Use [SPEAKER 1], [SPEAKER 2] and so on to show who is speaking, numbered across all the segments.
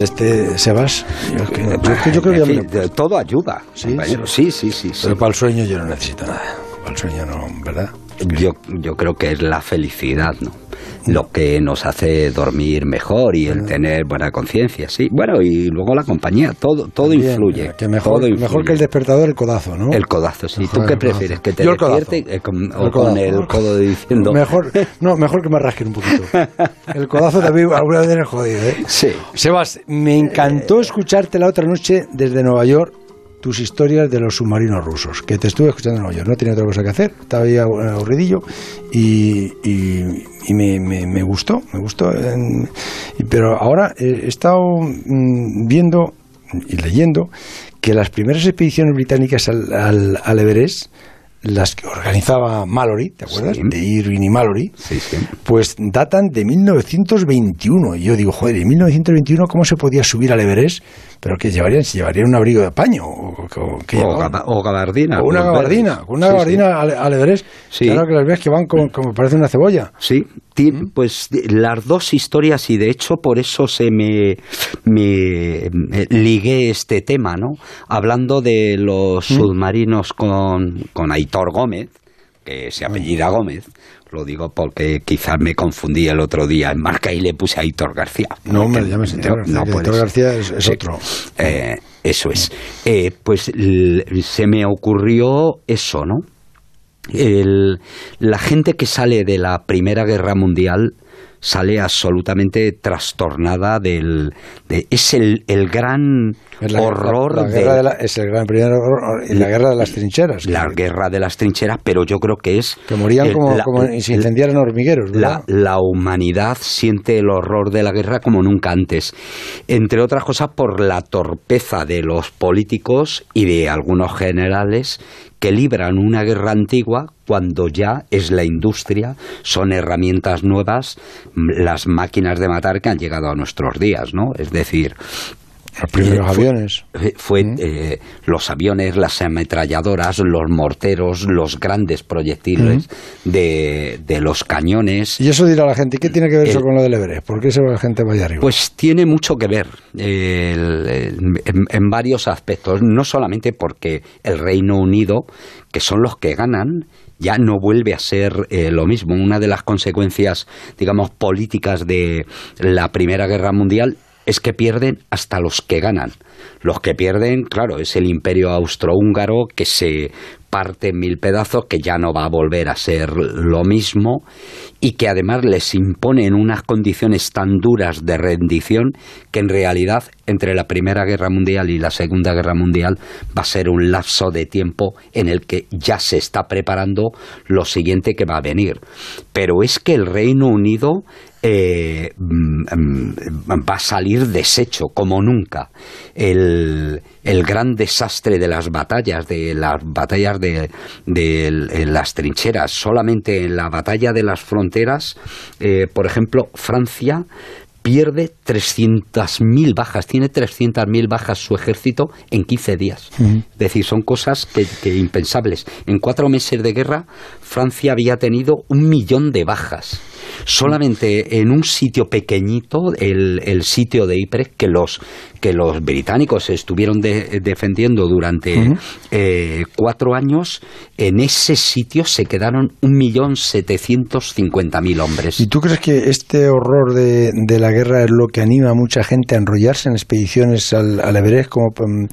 [SPEAKER 1] Este Sebas, yo, que- creo que ya me
[SPEAKER 2] todo ayuda.
[SPEAKER 1] Sí,
[SPEAKER 2] sí, sí, sí. sí.
[SPEAKER 1] Pero para el sueño yo no necesito nada. Para el sueño no, ¿verdad?
[SPEAKER 2] Yo, yo creo que es la felicidad, ¿no? Lo que nos hace dormir mejor y el tener buena conciencia, sí. Bueno, y luego la compañía, todo, todo
[SPEAKER 1] Bien,
[SPEAKER 2] influye.
[SPEAKER 1] Que mejor,
[SPEAKER 2] todo
[SPEAKER 1] mejor que el despertador, el codazo, ¿no?
[SPEAKER 2] El codazo, sí.
[SPEAKER 1] Mejor
[SPEAKER 2] ¿Tú qué prefieres? ¿Que te
[SPEAKER 1] Yo
[SPEAKER 2] despierte eh, con, o
[SPEAKER 1] El
[SPEAKER 2] con el codo diciendo...
[SPEAKER 1] Mejor, no, mejor que me rasquen un poquito. El codazo también alguna vez es jodido, ¿eh?
[SPEAKER 2] Sí.
[SPEAKER 1] Sebas, me encantó escucharte la otra noche desde Nueva York tus historias de los submarinos rusos, que te estuve escuchando en York, no tenía otra cosa que hacer, estaba ahí abu- aburridillo y, me, me- me gustó, me gustó. en- pero ahora he estado mm, viendo y leyendo que las primeras expediciones británicas al, al, al Everest, las que organizaba Mallory, ¿te acuerdas?
[SPEAKER 2] Sí.
[SPEAKER 1] De Irving y Mallory,
[SPEAKER 2] Sí, sí.
[SPEAKER 1] pues datan de 1921. Y yo digo, joder, en 1921 cómo se podía subir al Everest? Pero que llevarían, se llevarían un abrigo de paño o, o- ¿qué
[SPEAKER 2] O,
[SPEAKER 1] llevaban?
[SPEAKER 2] gaba- o gabardina.
[SPEAKER 1] O una gabardina,
[SPEAKER 2] verdes.
[SPEAKER 1] una gabardina al, al Everest.
[SPEAKER 2] Sí.
[SPEAKER 1] Claro que las ves que van como, como parece una cebolla.
[SPEAKER 2] Sí, pues las dos historias y de hecho por eso se me, me, me ligué este tema, ¿no? Hablando de los submarinos con, con Aitor Gómez, que se apellida Gómez, lo digo porque quizás me confundí el otro día en marca y le puse Aitor García.
[SPEAKER 1] No,
[SPEAKER 2] Que-
[SPEAKER 1] llámese Aitor García, que
[SPEAKER 2] puede
[SPEAKER 1] Aitor. García es- es
[SPEAKER 2] Sí.
[SPEAKER 1] otro.
[SPEAKER 2] Eh, eso es. Eh, pues se me ocurrió eso, ¿no? El- la gente que sale de la Primera Guerra Mundial sale absolutamente trastornada del... de- es el, el gran
[SPEAKER 1] Es la-
[SPEAKER 2] horror
[SPEAKER 1] la- la
[SPEAKER 2] de
[SPEAKER 1] guerra de la- es el gran primer horror, la guerra de las trincheras.
[SPEAKER 2] la
[SPEAKER 1] que,
[SPEAKER 2] guerra de las trincheras, pero yo creo que es...
[SPEAKER 1] que morían
[SPEAKER 2] el-
[SPEAKER 1] como, como si incendiaran hormigueros,
[SPEAKER 2] la,
[SPEAKER 1] ¿verdad?
[SPEAKER 2] la humanidad siente el horror de la guerra como nunca antes. Entre otras cosas por la torpeza de los políticos y de algunos generales que libran una guerra antigua cuando ya es la industria, son herramientas nuevas, las máquinas de matar que han llegado a nuestros días, ¿no? Es decir,
[SPEAKER 1] Los primeros
[SPEAKER 2] eh, fue-
[SPEAKER 1] aviones.
[SPEAKER 2] eh, Fue eh, los aviones, las ametralladoras, los morteros, los grandes proyectiles de, de los cañones.
[SPEAKER 1] Y eso dirá la gente, ¿y qué tiene que ver eso con lo del Everest? ¿Por qué se va la gente vaya arriba?
[SPEAKER 2] Pues tiene mucho que ver eh, el- el- en, en varios aspectos, no solamente porque el Reino Unido, que son los que ganan, ya no vuelve a ser eh, lo mismo. Una de las consecuencias, digamos, políticas de la Primera Guerra Mundial es que pierden hasta los que ganan. Los que pierden, claro, es el imperio austrohúngaro que se parte en mil pedazos, que ya no va a volver a ser lo mismo y que además les imponen unas condiciones tan duras de rendición que en realidad entre la Primera Guerra Mundial y la Segunda Guerra Mundial va a ser un lapso de tiempo en el que ya se está preparando lo siguiente que va a venir. Pero es que el Reino Unido eh, mm, mm, va a salir deshecho como nunca. El, gran desastre de las batallas, de las batallas de, de las trincheras, solamente en la batalla de las fronteras, eh, por ejemplo, Francia pierde 300.000 bajas, tiene 300.000 bajas su ejército en 15 días. Es decir, son cosas que, que impensables. En cuatro meses de guerra, Francia había tenido un millón de bajas. Solamente en un sitio pequeñito, el, el sitio de Ypres, que los, que los británicos estuvieron de- defendiendo durante eh, cuatro años, en ese sitio se quedaron un millón setecientos cincuenta mil hombres.
[SPEAKER 1] ¿Y tú crees que este horror de, de la guerra es lo que anima a mucha gente a enrollarse en expediciones al, al Everest como mm,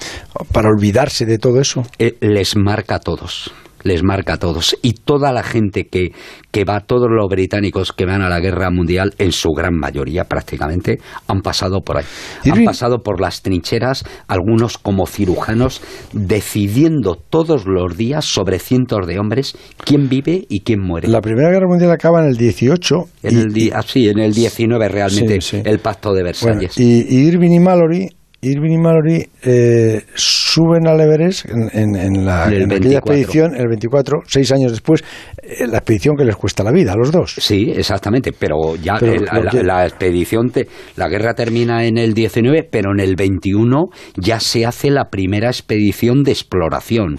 [SPEAKER 1] para olvidarse de todo eso?
[SPEAKER 2] eh, les marca a todos. Les marca a todos. Y toda la gente que, que va, todos los británicos que van a la guerra mundial, en su gran mayoría prácticamente, han pasado por ahí. Han pasado por las trincheras, algunos como cirujanos, decidiendo todos los días sobre cientos de hombres quién vive y quién muere.
[SPEAKER 1] La Primera Guerra Mundial acaba en el 18
[SPEAKER 2] en
[SPEAKER 1] y,
[SPEAKER 2] el ah, sí, en el 19 realmente,
[SPEAKER 1] Sí, sí.
[SPEAKER 2] el pacto de
[SPEAKER 1] bueno,
[SPEAKER 2] Versalles.
[SPEAKER 1] y, y Irving y Mallory Irving y Mallory eh, suben al Everest en, en- en la,
[SPEAKER 2] En
[SPEAKER 1] aquella
[SPEAKER 2] 24.
[SPEAKER 1] expedición, el 24, seis años después, eh, la expedición que les cuesta la vida a los dos.
[SPEAKER 2] Sí, exactamente, pero ya
[SPEAKER 1] Pero
[SPEAKER 2] el-
[SPEAKER 1] lo
[SPEAKER 2] la,
[SPEAKER 1] que-
[SPEAKER 2] la expedición, te- la guerra termina en el 19, pero en el 21 ya se hace la primera expedición de exploración.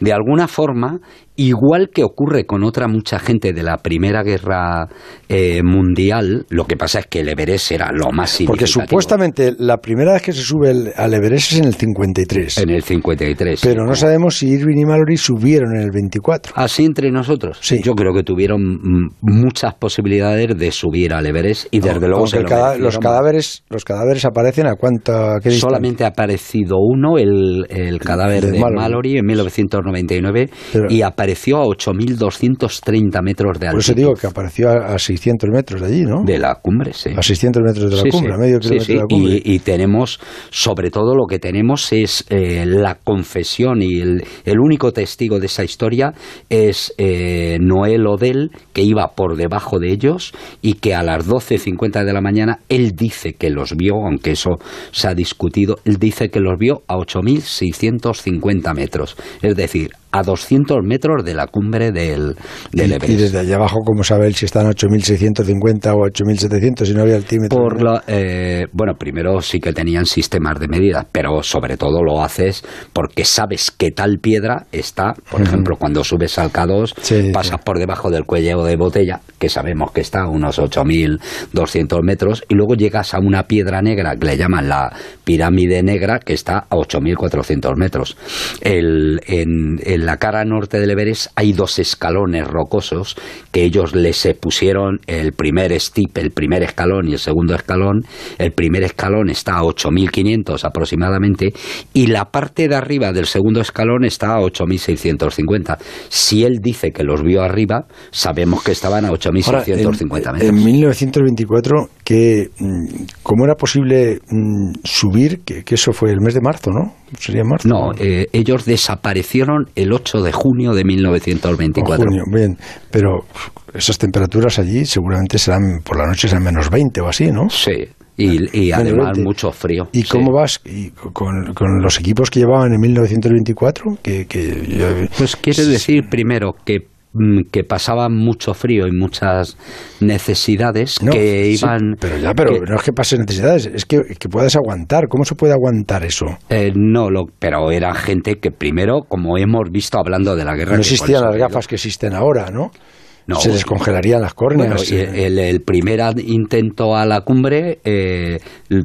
[SPEAKER 2] De alguna forma, igual que ocurre con otra mucha gente de la Primera Guerra eh, Mundial, lo que pasa es que el Everest era lo más significativo.
[SPEAKER 1] Porque supuestamente la primera vez que se sube el, al Everest es en el 53.
[SPEAKER 2] En el 53.
[SPEAKER 1] Pero no sabemos si Irving y Mallory subieron en el 24.
[SPEAKER 2] Así entre nosotros.
[SPEAKER 1] Sí.
[SPEAKER 2] Yo creo que tuvieron muchas posibilidades de subir al Everest y desde luego se lo
[SPEAKER 1] cada- los cadáveres los cadáveres aparecen a cuánta qué?
[SPEAKER 2] Solamente ha aparecido uno, el, el cadáver
[SPEAKER 1] de
[SPEAKER 2] de,
[SPEAKER 1] Mallory.
[SPEAKER 2] En 1999
[SPEAKER 1] Pero-
[SPEAKER 2] y apareció a 8.230 metros de
[SPEAKER 1] Por eso digo que apareció a, a 600 metros de allí, ¿no?
[SPEAKER 2] de la cumbre, sí.
[SPEAKER 1] A 600 metros de la
[SPEAKER 2] Sí,
[SPEAKER 1] cumbre,
[SPEAKER 2] sí.
[SPEAKER 1] a medio kilómetro
[SPEAKER 2] sí.
[SPEAKER 1] de la cumbre.
[SPEAKER 2] Y, y tenemos, sobre todo lo que tenemos es eh, la confesión y el, el único testigo de esa historia es eh, Noel Odell, que iba por debajo de ellos y que a las 12.50 de la mañana él dice que los vio, aunque eso se ha discutido, él dice que los vio a 8.650 metros, es decir, a 200 metros de la cumbre del, del
[SPEAKER 1] y,
[SPEAKER 2] Everest.
[SPEAKER 1] y desde allá abajo, ¿cómo sabe él si están a 8.650 o 8.700 si no había altímetro?
[SPEAKER 2] Por la, eh, bueno, primero sí que tenían sistemas de medidas, pero sobre todo lo haces porque sabes que tal piedra está, por ejemplo, cuando subes al K2,
[SPEAKER 1] Sí,
[SPEAKER 2] pasas
[SPEAKER 1] sí.
[SPEAKER 2] por debajo del cuello de botella, que sabemos que está a unos 8.200 metros, y luego llegas a una piedra negra que le llaman la pirámide negra, que está a 8.400 metros. El- en, en la cara norte del Everest hay dos escalones rocosos que ellos les pusieron el primer steep, el primer escalón y el segundo escalón. El primer escalón está a 8.500 aproximadamente y la parte de arriba del segundo escalón está a 8.650. Si él dice que los vio arriba, sabemos que estaban a
[SPEAKER 1] Ahora,
[SPEAKER 2] 8.650
[SPEAKER 1] en,
[SPEAKER 2] metros.
[SPEAKER 1] en 1924, que, mm, ¿cómo era posible mm, subir? Que, que eso fue el mes de marzo, ¿no? Sería marzo.
[SPEAKER 2] No, eh, ellos desaparecieron el 8 de junio de
[SPEAKER 1] O
[SPEAKER 2] 1924.
[SPEAKER 1] junio, bien. Pero esas temperaturas allí seguramente serán, por la noche serán menos 20 o así, ¿no?
[SPEAKER 2] Sí, y, y además
[SPEAKER 1] 20.
[SPEAKER 2] mucho frío.
[SPEAKER 1] ¿Y
[SPEAKER 2] sí.
[SPEAKER 1] cómo vas y con, con los equipos que llevaban en 1924? Que, que
[SPEAKER 2] Pues quiere decir primero que que pasaban mucho frío y muchas necesidades
[SPEAKER 1] No,
[SPEAKER 2] que
[SPEAKER 1] sí,
[SPEAKER 2] iban
[SPEAKER 1] pero ya, pero
[SPEAKER 2] que-
[SPEAKER 1] no es que pases necesidades, es que, que puedas aguantar. ¿Cómo se puede aguantar eso?
[SPEAKER 2] eh, no lo pero era gente que primero como hemos visto hablando de la guerra
[SPEAKER 1] No existían las gafas que existen ahora, ¿no?
[SPEAKER 2] No.
[SPEAKER 1] se les congelarían las córneas.
[SPEAKER 2] Bueno,
[SPEAKER 1] eh.
[SPEAKER 2] el, el primer intento a la cumbre eh,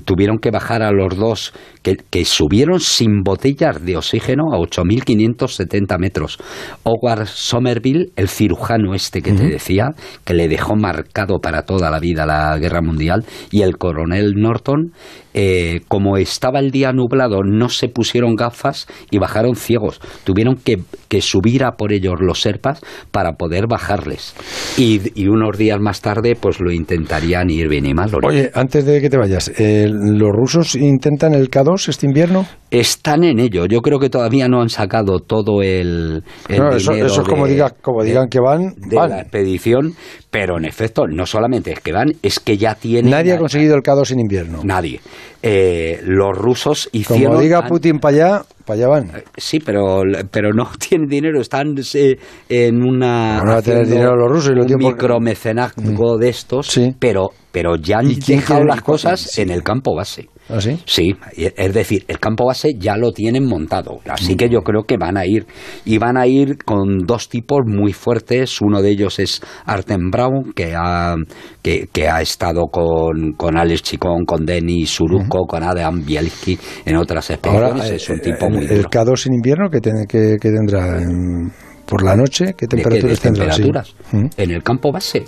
[SPEAKER 2] tuvieron que bajar a los dos, que, que subieron sin botellas de oxígeno a 8.570 metros. Howard Somerville, el cirujano este que te decía, que le dejó marcado para toda la vida la guerra mundial, y el coronel Norton, eh, como estaba el día nublado, no se pusieron gafas y bajaron ciegos. Tuvieron que, que subir a por ellos los serpas para poder bajarles. Y, y unos días más tarde, pues lo intentarían Irving y Mallory.
[SPEAKER 1] Oye, antes de que te vayas, eh, ¿los rusos intentan el K2 este invierno?
[SPEAKER 2] Están en ello. Yo creo que todavía no han sacado todo el, el
[SPEAKER 1] No, eso,
[SPEAKER 2] dinero
[SPEAKER 1] eso es como,
[SPEAKER 2] de-
[SPEAKER 1] diga, como
[SPEAKER 2] de-
[SPEAKER 1] digan que van,
[SPEAKER 2] de
[SPEAKER 1] van.
[SPEAKER 2] la expedición, pero en efecto, no solamente es que van, es que ya tienen...
[SPEAKER 1] Nadie ha conseguido el K2 en invierno.
[SPEAKER 2] Nadie. Eh, los rusos hicieron...
[SPEAKER 1] Como diga Putin para allá, para allá van.
[SPEAKER 2] Sí, pero, pero no tienen dinero, están eh, en una...
[SPEAKER 1] No van a tener dinero los rusos y lo tienen
[SPEAKER 2] micromecenazgo de estos,
[SPEAKER 1] Sí.
[SPEAKER 2] pero, pero ya han
[SPEAKER 1] ¿Y quién
[SPEAKER 2] dejado las cosas en el campo base.
[SPEAKER 1] ¿Ah, sí?
[SPEAKER 2] Sí, es decir, el campo base ya lo tienen montado, así que yo creo que van a ir. Y van a ir con dos tipos muy fuertes, uno de ellos es Artem Brown, que ha, que, que ha estado con, con Alex Chicón, con Denis Suruko, con Adam Bielski en otras expediciones,
[SPEAKER 1] Ahora,
[SPEAKER 2] es un
[SPEAKER 1] eh,
[SPEAKER 2] tipo
[SPEAKER 1] el,
[SPEAKER 2] muy
[SPEAKER 1] el
[SPEAKER 2] duro.
[SPEAKER 1] K2 en invierno, que, ten- que- que tendrá? En- ¿Por la noche? ¿Qué
[SPEAKER 2] ¿De qué? ¿De
[SPEAKER 1] temperaturas? Sí.
[SPEAKER 2] temperaturas?
[SPEAKER 1] Mm.
[SPEAKER 2] En el campo base,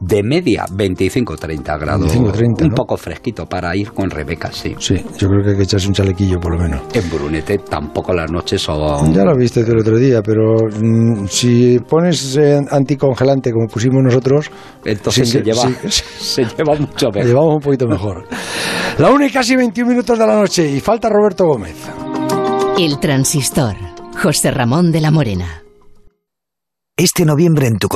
[SPEAKER 2] de media 25-30 grados,
[SPEAKER 1] 25-30,
[SPEAKER 2] un
[SPEAKER 1] ¿no?
[SPEAKER 2] poco fresquito para ir con Rebeca, sí.
[SPEAKER 1] Sí, yo creo que hay que echarse un chalequillo por lo menos.
[SPEAKER 2] En Brunete tampoco las noches son...
[SPEAKER 1] Ya lo viste tú el otro día, pero mm, si pones eh, anticongelante como pusimos nosotros,
[SPEAKER 2] Entonces
[SPEAKER 1] sí,
[SPEAKER 2] se, lleva,
[SPEAKER 1] sí,
[SPEAKER 2] se lleva mucho mejor.
[SPEAKER 1] llevamos un poquito mejor. La una y casi 21 minutos de la noche y falta Roberto Gómez.
[SPEAKER 3] El transistor. José Ramón de la Morena.
[SPEAKER 4] Este noviembre en tu